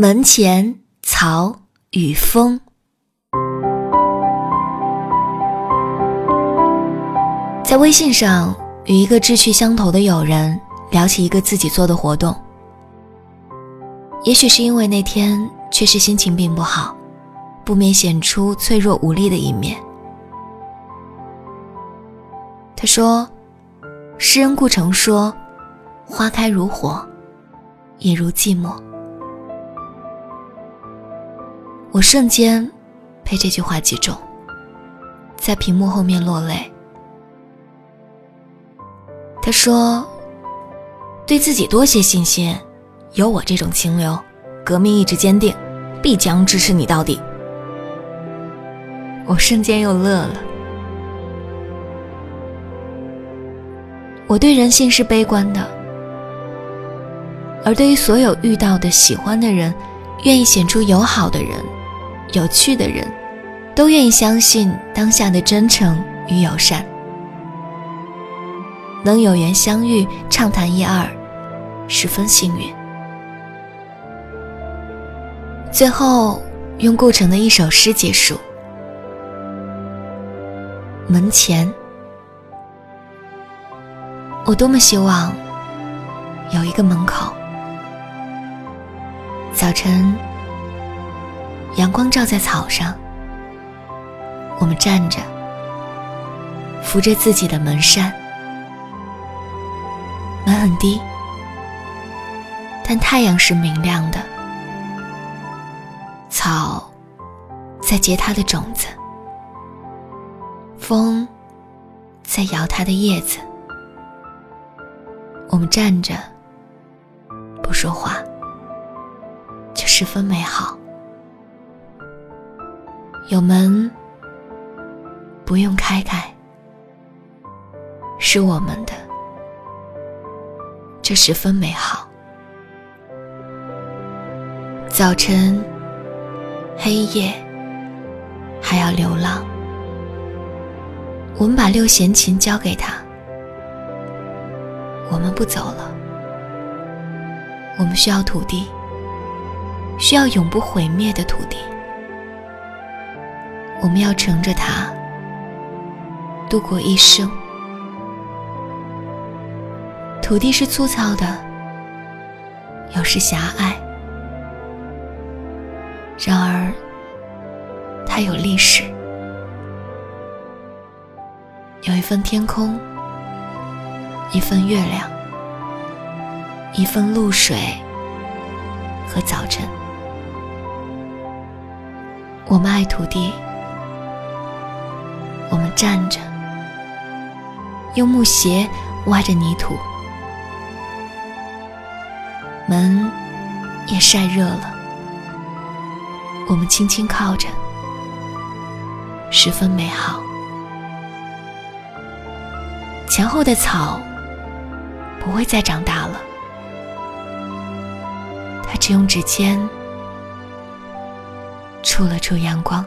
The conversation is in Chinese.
门前草与风，在微信上与一个志趣相投的友人聊起一个自己做的活动。也许是因为那天确实心情并不好，不免显出脆弱无力的一面。他说：“诗人顾城说，花开如火，也如寂寞。”我瞬间被这句话击中，在屏幕后面落泪。他说：“对自己多些信心，有我这种清流，革命意志坚定，必将支持你到底。”我瞬间又乐了。我对人性是悲观的，而对于所有遇到的喜欢的人，愿意显出友好的人。有趣的人，都愿意相信当下的真诚与友善。能有缘相遇，畅谈一二，十分幸运。最后，用顾城的一首诗结束：门前，我多么希望有一个门口，早晨。阳光照在草上，我们站着，扶着自己的门扇，门很低，但太阳是明亮的。草在结它的种子，风在摇它的叶子。我们站着，不说话，就十分美好。有门不用开开，是我们的，这十分美好。早晨，黑夜，还要流浪。我们把六弦琴交给他，我们不走了。我们需要土地，需要永不毁灭的土地。我们要乘着它度过一生。土地是粗糙的，有时狭隘，然而它有历史，有一份天空，一份月亮，一份露水和早晨。我们爱土地。站着，用木鞋挖着泥土，门也晒热了。我们轻轻靠着，十分美好。前后的草不会再长大了，它只用指尖触了触阳光。